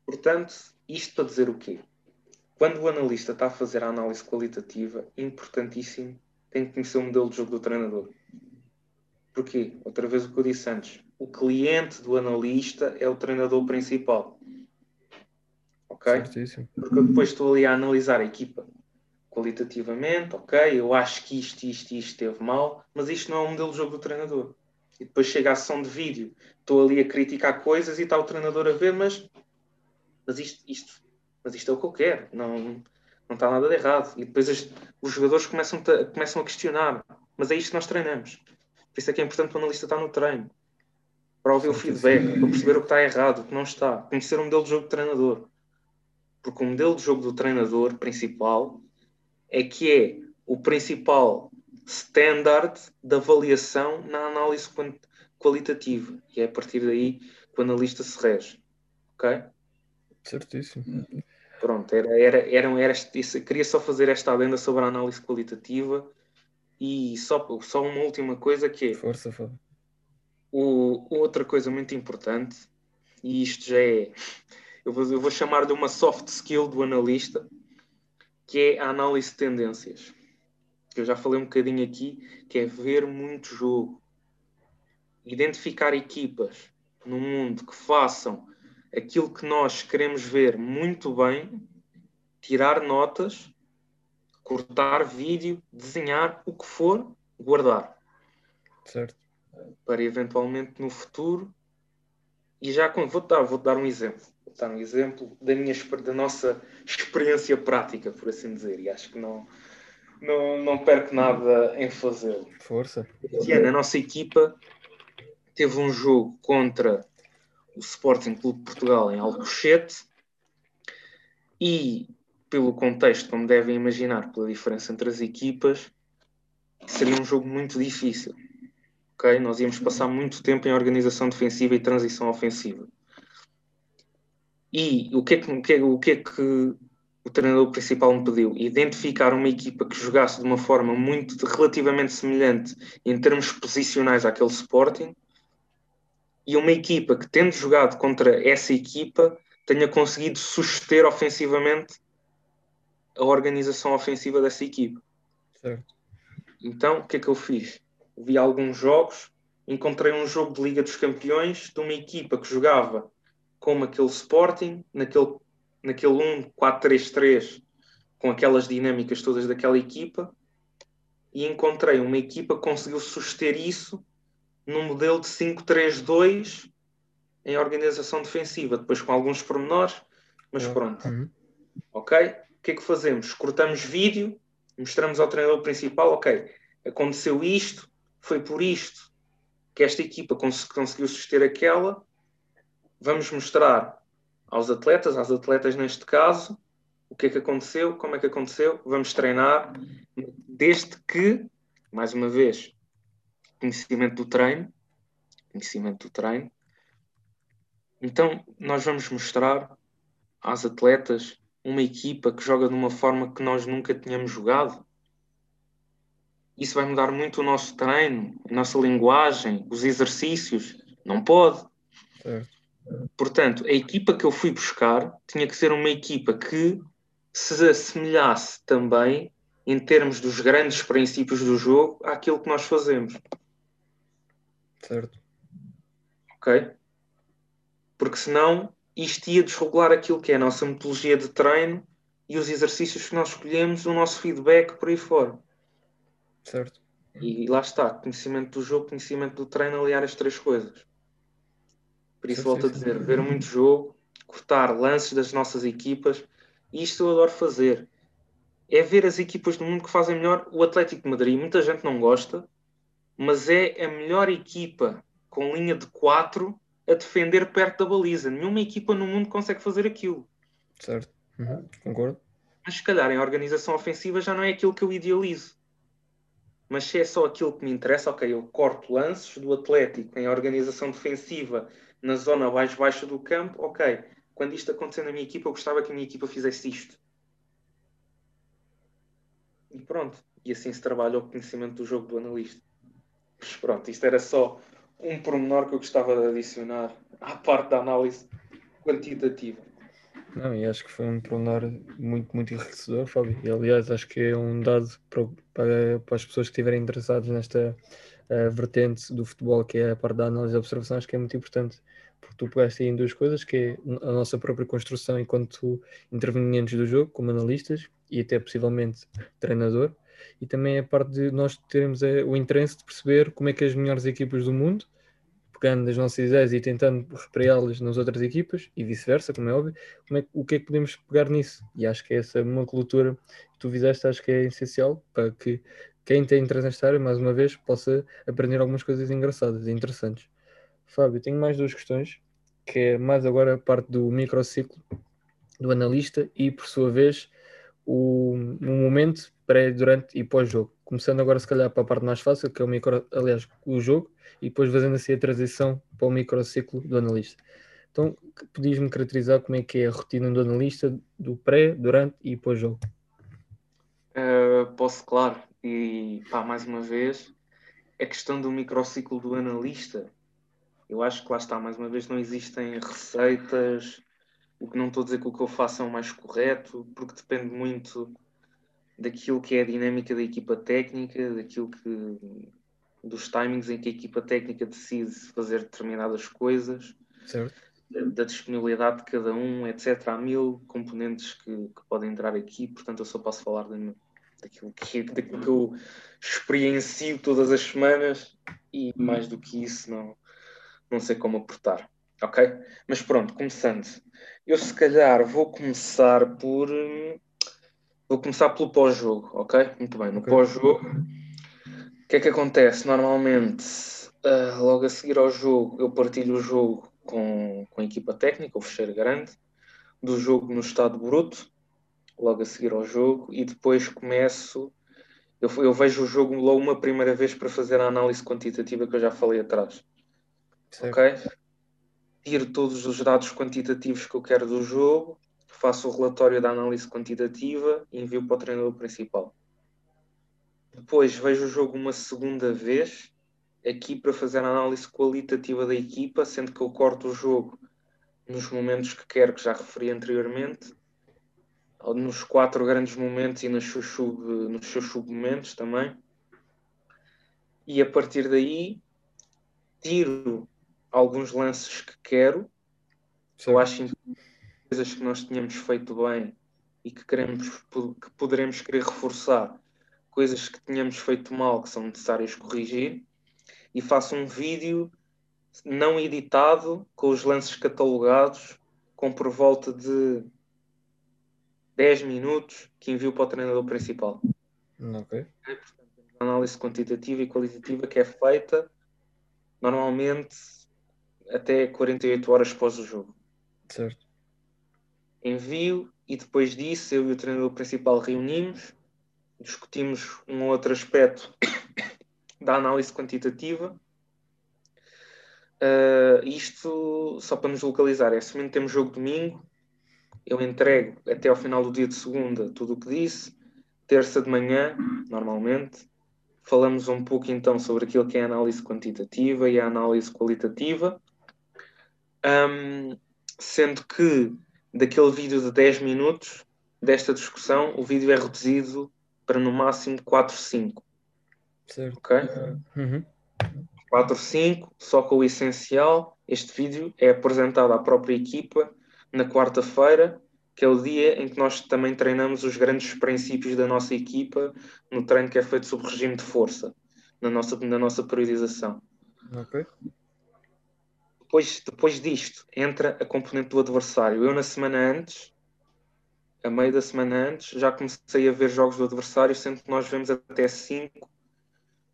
Portanto, isto para dizer o quê? Quando o analista está a fazer a análise qualitativa, importantíssimo, tem que conhecer o modelo de jogo do treinador. Porquê? Outra vez o que eu disse antes. O cliente do analista é o treinador principal. Ok? Certíssimo. Porque eu depois estou ali a analisar a equipa qualitativamente, ok, eu acho que isto, isto, isto esteve mal, mas isto não é o modelo de jogo do treinador. E depois chega a sessão de vídeo, estou ali a criticar coisas e está o treinador a ver, mas, mas, isto, isto, mas isto é o que eu quero, não, não está nada de errado. E depois as- os jogadores começam, a- começam a questionar, mas é isto que nós treinamos. Por isso é que é importante o analista estar no treino, para ouvir o feedback, para perceber o que está errado, o que não está, conhecer o modelo de jogo do treinador. Porque o modelo de jogo do treinador principal é que é o principal standard de avaliação na análise qualitativa. E é a partir daí que o analista se rege. Ok? Certíssimo. Pronto, era, era, era, era este- isso. queria só fazer esta adenda sobre a análise qualitativa e só, só uma última coisa que é Força, Fábio. o, outra coisa muito importante, e isto já é, eu vou, eu vou chamar de uma soft skill do analista, que é a análise de tendências. Eu já falei um bocadinho aqui, que é ver muito jogo. Identificar equipas no mundo que façam aquilo que nós queremos ver muito bem, tirar notas, cortar vídeo, desenhar o que for, guardar Certo. para eventualmente no futuro. E já com- vou dar, vou dar um exemplo. Vou dar um exemplo da, minha, da nossa experiência prática, por assim dizer. E acho que não, não, não perco nada em fazê-lo. Força. Este ano a nossa equipa teve um jogo contra o Sporting Clube de Portugal em Alcochete e, pelo contexto, como devem imaginar, pela diferença entre as equipas, seria um jogo muito difícil. ok? Nós íamos passar muito tempo em organização defensiva e transição ofensiva. E o que é que, o que, é- o que, é que o treinador principal me pediu? Identificar uma equipa que jogasse de uma forma muito relativamente semelhante em termos posicionais àquele Sporting e uma equipa que, tendo jogado contra essa equipa, tenha conseguido suster ofensivamente a organização ofensiva dessa equipa. Certo. Então, o que é que eu fiz? Vi alguns jogos, encontrei um jogo de Liga dos Campeões de uma equipa que jogava como aquele Sporting, naquele, naquele 1-4-3-3, com aquelas dinâmicas todas daquela equipa, e encontrei uma equipa que conseguiu suster isso num modelo de 5-3-2 em organização defensiva, depois com alguns pormenores, mas pronto. Uhum. Ok? O que é que fazemos? Cortamos vídeo, mostramos ao treinador principal, ok, aconteceu isto, foi por isto que esta equipa cons conseguiu suster aquela. Vamos mostrar aos atletas, às atletas neste caso, o que é que aconteceu, como é que aconteceu, vamos treinar, desde que, mais uma vez, conhecimento do treino, conhecimento do treino. Então, nós vamos mostrar às atletas uma equipa que joga de uma forma que nós nunca tínhamos jogado. Isso vai mudar muito o nosso treino, a nossa linguagem, os exercícios. Não pode. Portanto, a equipa que eu fui buscar tinha que ser uma equipa que se assemelhasse também, em termos dos grandes princípios do jogo, àquilo que nós fazemos. Certo. Ok? Porque senão isto ia desregular aquilo que é a nossa metodologia de treino e os exercícios que nós escolhemos, o nosso feedback por aí fora. Certo. E lá está, conhecimento do jogo, conhecimento do treino, aliar as três coisas. Por isso, sim, volto sim, a dizer, sim. ver muito jogo, cortar lances das nossas equipas, isto eu adoro fazer. É ver as equipas do mundo que fazem melhor o Atlético de Madrid. Muita gente não gosta, mas é a melhor equipa com linha de 4 a defender perto da baliza. Nenhuma equipa no mundo consegue fazer aquilo. Certo, uhum. concordo. Mas se calhar em organização ofensiva já não é aquilo que eu idealizo. Mas se é só aquilo que me interessa, ok, eu corto lances do Atlético em organização defensiva na zona mais baixa do campo, ok. Quando isto acontecer na minha equipa, eu gostava que a minha equipa fizesse isto. E pronto. E assim se trabalha o conhecimento do jogo do analista. Mas pronto, isto era só um pormenor que eu gostava de adicionar à parte da análise quantitativa. Não, e acho que foi um pormenor muito, muito enriquecedor, Fábio. E aliás, acho que é um dado para, para, as pessoas que estiverem interessadas nesta uh, vertente do futebol, que é a parte da análise e observação, acho que é muito importante. Porque tu pegaste aí em duas coisas, que é a nossa própria construção enquanto intervenientes do jogo, como analistas, e até possivelmente treinador, e também a parte de nós termos eh, o interesse de perceber como é que as melhores equipas do mundo, pegando as nossas ideias e tentando repreá-las nas outras equipas, e vice-versa, como é óbvio, como é, o que é que podemos pegar nisso? E acho que essa uma cultura que tu fizeste, acho que é essencial para que quem tem interesse nesta área, mais uma vez, possa aprender algumas coisas engraçadas e interessantes. Fábio, tenho mais duas questões, que é mais agora a parte do microciclo do analista e, por sua vez, o, o momento pré, durante e pós-jogo. Começando agora, se calhar, para a parte mais fácil, que é o micro, aliás, o jogo, e depois fazendo assim a transição para o microciclo do analista. Então, podias-me caracterizar como é que é a rotina do analista do pré, durante e pós-jogo? Uh, posso, claro. E, pá, mais uma vez, a questão do microciclo do analista, eu acho que lá está, mais uma vez, não existem receitas, o que não estou a dizer que o que eu faço é o mais correto, porque depende muito daquilo que é a dinâmica da equipa técnica, daquilo que dos timings em que a equipa técnica decide fazer determinadas coisas, certo. da disponibilidade de cada um, etc. Há mil componentes que, que podem entrar aqui, portanto eu só posso falar de, daquilo, que, daquilo que eu experiencio todas as semanas e mais do que isso não, não sei como aportar. Ok? Mas pronto, começando. Eu se calhar vou começar por. Vou começar pelo pós-jogo, ok? Muito bem. No okay. pós-jogo, o que é que acontece? Normalmente, uh, logo a seguir ao jogo, eu partilho o jogo com, com a equipa técnica, o fecheiro grande, do jogo no estado bruto, logo a seguir ao jogo, e depois começo. Eu, eu vejo o jogo logo uma primeira vez para fazer a análise quantitativa que eu já falei atrás. Certo. Ok? tiro todos os dados quantitativos que eu quero do jogo, faço o relatório da análise quantitativa e envio para o treinador principal. Depois vejo o jogo uma segunda vez, aqui para fazer a análise qualitativa da equipa, sendo que eu corto o jogo nos momentos que quero, que já referi anteriormente, nos quatro grandes momentos e nos seus, sub, nos seus submomentos também. E a partir daí tiro alguns lances que quero, eu acho coisas que nós tínhamos feito bem e que queremos que poderemos querer reforçar, coisas que tínhamos feito mal que são necessárias corrigir, e faço um vídeo não editado com os lances catalogados com por volta de 10 minutos que envio para o treinador principal. Ok. É, portanto, análise quantitativa e qualitativa que é feita normalmente até 48 horas após o jogo. Certo. Envio e depois disso eu e o treinador principal reunimos, discutimos um outro aspecto da análise quantitativa. Uh, isto só para nos localizar, é que temos jogo domingo, eu entrego até ao final do dia de segunda tudo o que disse, terça de manhã, normalmente, falamos um pouco então sobre aquilo que é a análise quantitativa e a análise qualitativa um, sendo que daquele vídeo de 10 minutos desta discussão, o vídeo é reduzido para no máximo 4, 5. Certo. Ok? Uhum. 4, 5, só com o essencial. Este vídeo é apresentado à própria equipa na quarta-feira, que é o dia em que nós também treinamos os grandes princípios da nossa equipa no treino que é feito sob regime de força. na nossa, na nossa priorização. Ok. Depois, depois disto, entra a componente do adversário. Eu, na semana antes, a meio da semana antes, já comecei a ver jogos do adversário, sendo que nós vemos até 5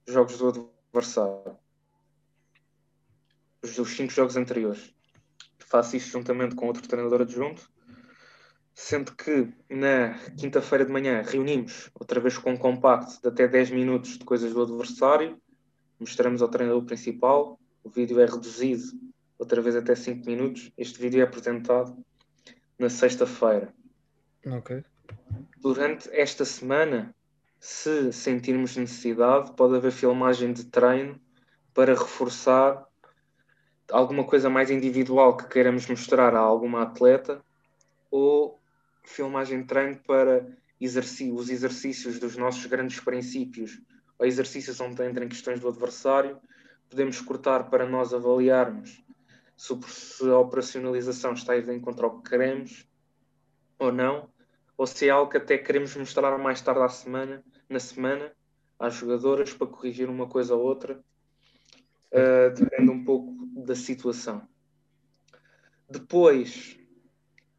jogos do adversário. Os 5 jogos anteriores. Faço isto juntamente com outro treinador adjunto, sendo que na quinta-feira de manhã reunimos outra vez com um compacto de até 10 minutos de coisas do adversário, mostramos ao treinador principal, o vídeo é reduzido outra vez até 5 minutos. Este vídeo é apresentado na sexta-feira. Ok. Durante esta semana, se sentirmos necessidade, pode haver filmagem de treino para reforçar alguma coisa mais individual que queiramos mostrar a alguma atleta ou filmagem de treino para os exercícios dos nossos grandes princípios ou exercícios onde entram questões do adversário, podemos cortar para nós avaliarmos se a operacionalização está a ir de encontro ao que queremos ou não, ou se é algo que até queremos mostrar mais tarde à semana, na semana às jogadoras para corrigir uma coisa ou outra. Uh, depende um pouco da situação. Depois,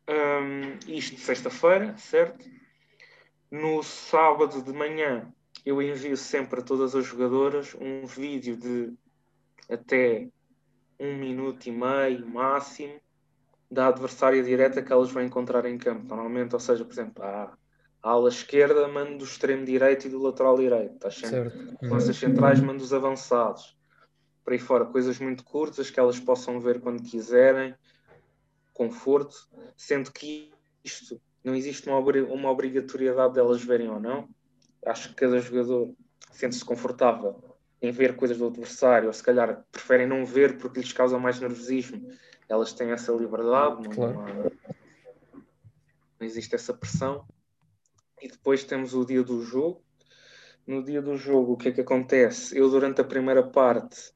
um, isto sexta-feira, certo? No sábado de manhã, eu envio sempre a todas as jogadoras um vídeo de até um minuto e meio máximo da adversária direta que elas vão encontrar em campo. Normalmente, ou seja, por exemplo, a, a ala esquerda manda do extremo direito e do lateral direito. Tá as centrais manda os avançados. Por aí fora, coisas muito curtas que elas possam ver quando quiserem, conforto, sendo que isto não existe uma, uma obrigatoriedade delas verem ou não. Acho que cada jogador sente-se confortável em ver coisas do adversário, ou se calhar preferem não ver porque lhes causa mais nervosismo elas têm essa liberdade, não, claro. não, não existe essa pressão. E depois temos o dia do jogo. No dia do jogo, o que é que acontece? Eu, durante a primeira parte,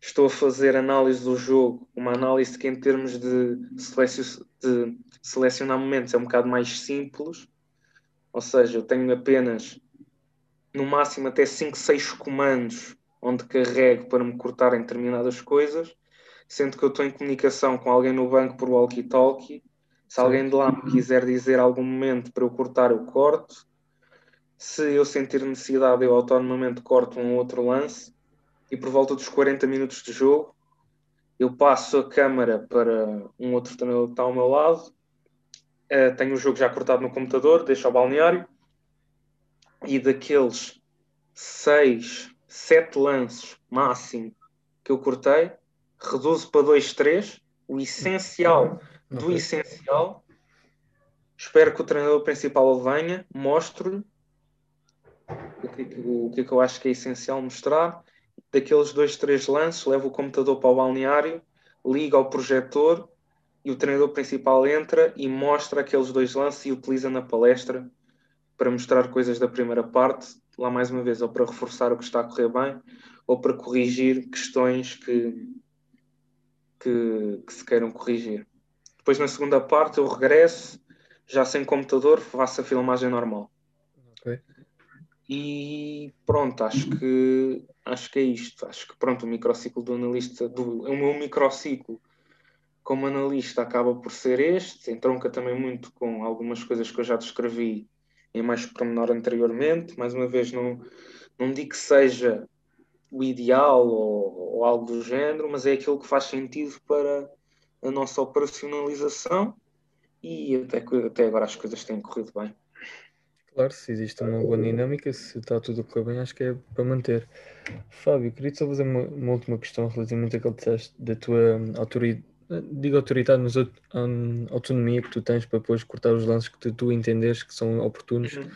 estou a fazer análise do jogo, uma análise que, em termos de, de selecionar momentos, é um bocado mais simples. Ou seja, eu tenho apenas, no máximo, até 5, 6 comandos onde carrego para me cortar em determinadas coisas sendo que eu estou em comunicação com alguém no banco por walkie-talkie. Se alguém de lá me quiser dizer algum momento para eu cortar, eu corto. Se eu sentir necessidade, eu autonomamente corto um outro lance. E por volta dos 40 minutos de jogo, eu passo a câmara para um outro treinador que está ao meu lado. Uh, tenho o jogo já cortado no computador, deixo ao balneário. E daqueles 6, 7 lances máximo que eu cortei, reduzo para 2-3, o essencial do okay. essencial. Espero que o treinador principal venha, mostre-lhe o que, o, o é que eu acho que é essencial mostrar. Daqueles dois, três lances, levo o computador para o balneário, liga ao projetor e o treinador principal entra e mostra aqueles dois lances e utiliza na palestra para mostrar coisas da primeira parte, lá mais uma vez, ou para reforçar o que está a correr bem, ou para corrigir questões que, que, que se queiram corrigir. Depois, na segunda parte, eu regresso, já sem computador, faço a filmagem normal. Okay. E pronto, acho que acho que é isto. Acho que pronto, o microciclo do analista, do, o meu microciclo como analista acaba por ser este, entronca também muito com algumas coisas que eu já descrevi em mais pormenor anteriormente. Mais uma vez, não, não digo que seja o ideal ou, ou, algo do género, mas é aquilo que faz sentido para a nossa operacionalização e até, até agora as coisas têm corrido bem. Claro, se existe uma boa dinâmica, se está tudo a correr bem, acho que é para manter. Fábio, queria só fazer uma, uma última questão relativamente àquilo que disseste da tua autoridade, digo autoridade, mas autonomia que tu tens para depois cortar os lances que tu, tu entendes que são oportunos uhum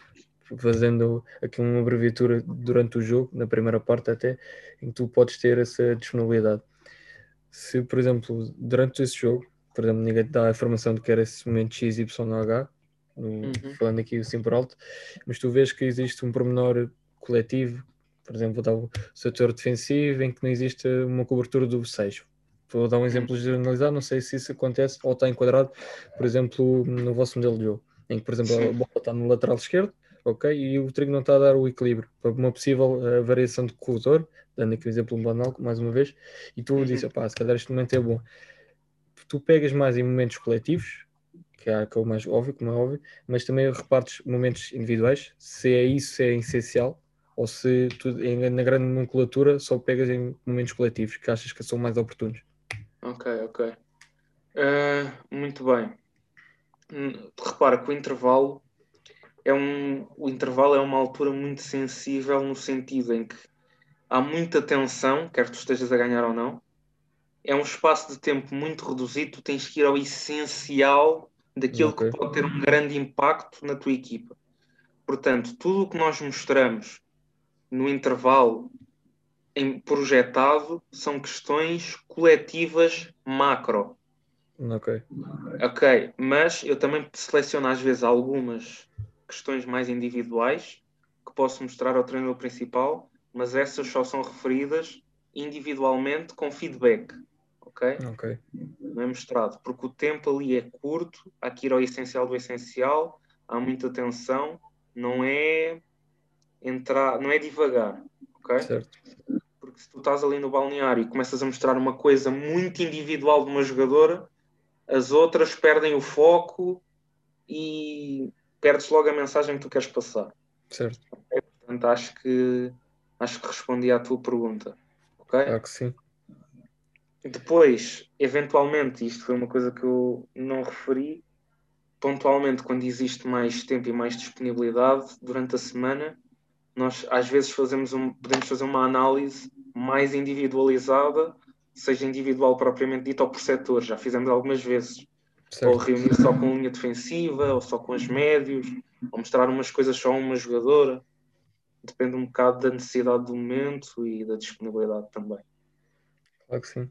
fazendo aqui uma abreviatura durante o jogo, na primeira parte até, em que tu podes ter essa disponibilidade. Se, por exemplo, durante esse jogo, por exemplo, ninguém te dá a informação de que era esse momento X, Y, H, no, uhum. falando aqui assim por alto, mas tu vês que existe um pormenor coletivo, por exemplo, o setor defensivo, em que não existe uma cobertura do 6. Vou dar um exemplo uhum. generalizado, não sei se isso acontece ou está enquadrado, por exemplo, no vosso modelo de jogo, em que, por exemplo, Sim. a bola está no lateral esquerdo, ok? E o trigo não está a dar o equilíbrio para uma possível uh, variação de corredor, dando aqui o exemplo um banal, mais uma vez, e tu uhum. dizes, pá, se calhar este momento é bom. Tu pegas mais em momentos coletivos, que é, que é o mais óbvio, como é óbvio, mas também repartes momentos individuais, se é isso é essencial, ou se tu, na grande nomenclatura só pegas em momentos coletivos que achas que são mais oportunos. Ok, ok. Uh, muito bem. Hum, repara que o intervalo é um, o intervalo é uma altura muito sensível no sentido em que há muita tensão, quer tu estejas a ganhar ou não. É um espaço de tempo muito reduzido, tu tens que ir ao essencial daquilo okay. que pode ter um grande impacto na tua equipa. Portanto, tudo o que nós mostramos no intervalo em projetado são questões coletivas macro. Ok. Ok, mas eu também seleciono às vezes algumas questões mais individuais que posso mostrar ao treinador principal, mas essas só são referidas individualmente com feedback. Ok? Ok. Não é mostrado, porque o tempo ali é curto, há que ir ao essencial do essencial, há muita tensão, não é entrar, não é devagar. Ok? Certo. Porque se tu estás ali no balneário e começas a mostrar uma coisa muito individual de uma jogadora, as outras perdem o foco e perdes logo a mensagem que tu queres passar. Certo. Okay? Portanto, acho que acho que respondi à tua pergunta. Ok? Claro que sim. Depois, eventualmente, isto foi uma coisa que eu não referi, pontualmente, quando existe mais tempo e mais disponibilidade durante a semana, nós às vezes fazemos um, podemos fazer uma análise mais individualizada, seja individual propriamente dito ou por setor. Já fizemos algumas vezes. Certo. Ou reunir só com linha defensiva, ou só com os médios, ou mostrar umas coisas só a uma jogadora. Depende um bocado da necessidade do momento e da disponibilidade também. Claro que sim.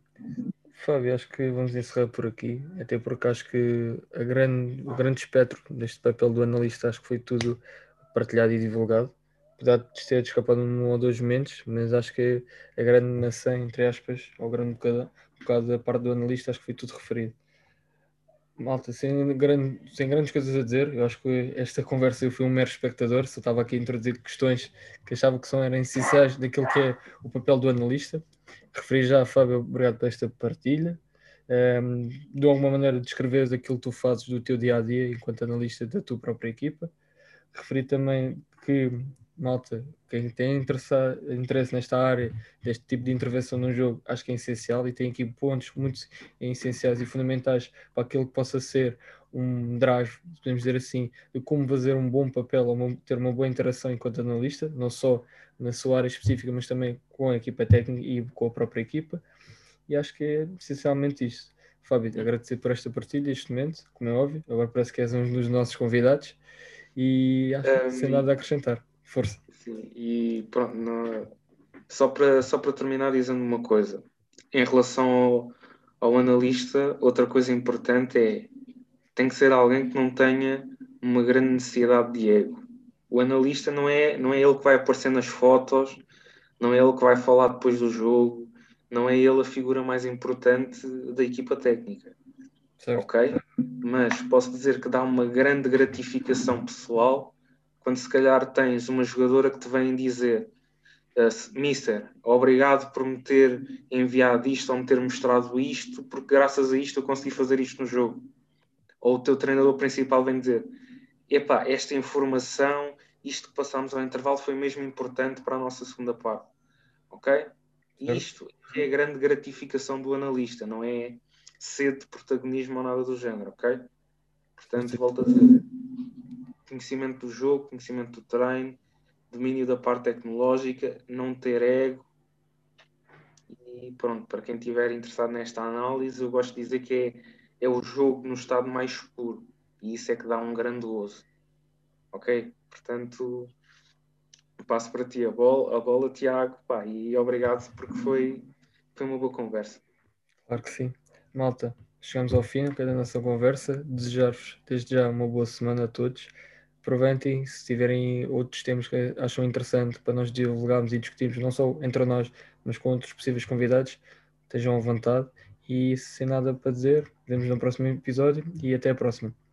Fábio, acho que vamos encerrar por aqui, até porque acho que a grande, o grande espectro deste papel do analista acho que foi tudo partilhado e divulgado. Apesar ter escapado um ou dois momentos, mas acho que a grande nação, entre aspas, ou grande bocado, bocado da parte do analista, acho que foi tudo referido. Malta, sem, grande, sem grandes coisas a dizer, eu acho que esta conversa eu fui um mero espectador, só estava aqui a introduzir questões que achava que são, eram essenciais daquilo que é o papel do analista. Referi já, Fábio, obrigado por esta partilha. Um, de alguma maneira descreveres aquilo que tu fazes do teu dia a dia enquanto analista da tua própria equipa. Referi também que malta, quem tem interesse nesta área, deste tipo de intervenção no jogo, acho que é essencial e tem aqui pontos muito essenciais e fundamentais para aquilo que possa ser um drive, podemos dizer assim, de como fazer um bom papel ou ter uma boa interação enquanto analista, não só na sua área específica, mas também com a equipa técnica e com a própria equipa. E acho que é essencialmente isto. Fábio, agradecer por esta partilha, este momento, como é óbvio. Agora parece que és um dos nossos convidados e acho que um, sem nada a acrescentar. Força. Sim, e pronto, não... só, para, só para terminar dizendo uma coisa. Em relação ao, ao analista, outra coisa importante é tem que ser alguém que não tenha uma grande necessidade de ego. O analista não é, não é ele que vai aparecer nas fotos, não é ele que vai falar depois do jogo, não é ele a figura mais importante da equipa técnica. Certo. Ok? Mas posso dizer que dá uma grande gratificação pessoal quando se calhar tens uma jogadora que te vem dizer uh, Mister, obrigado por me ter enviado isto ou me ter mostrado isto, porque graças a isto eu consegui fazer isto no jogo. Ou o teu treinador principal vem dizer epá, esta informação, isto que passámos ao intervalo foi mesmo importante para a nossa segunda parte. Ok? Isto é a grande gratificação do analista, não é sede de protagonismo ou nada do género, ok? Portanto, volto a dizer, conhecimento do jogo, conhecimento do treino, domínio da parte tecnológica, não ter ego. E pronto, para quem estiver interessado nesta análise, eu gosto de dizer que é, é o jogo no estado mais puro. E isso é que dá um grande gozo. Ok? Portanto, passo para ti a bola, a bola Tiago, pá, e obrigado porque foi, foi uma boa conversa. Claro que sim. Malta, chegamos ao fim da nossa conversa. Desejar-vos desde já uma boa semana a todos aproveitem se tiverem outros temas que acham interessante para nós divulgarmos e discutirmos, não só entre nós, mas com outros possíveis convidados, estejam à vontade. E sem nada para dizer, vemos no próximo episódio e até a próxima.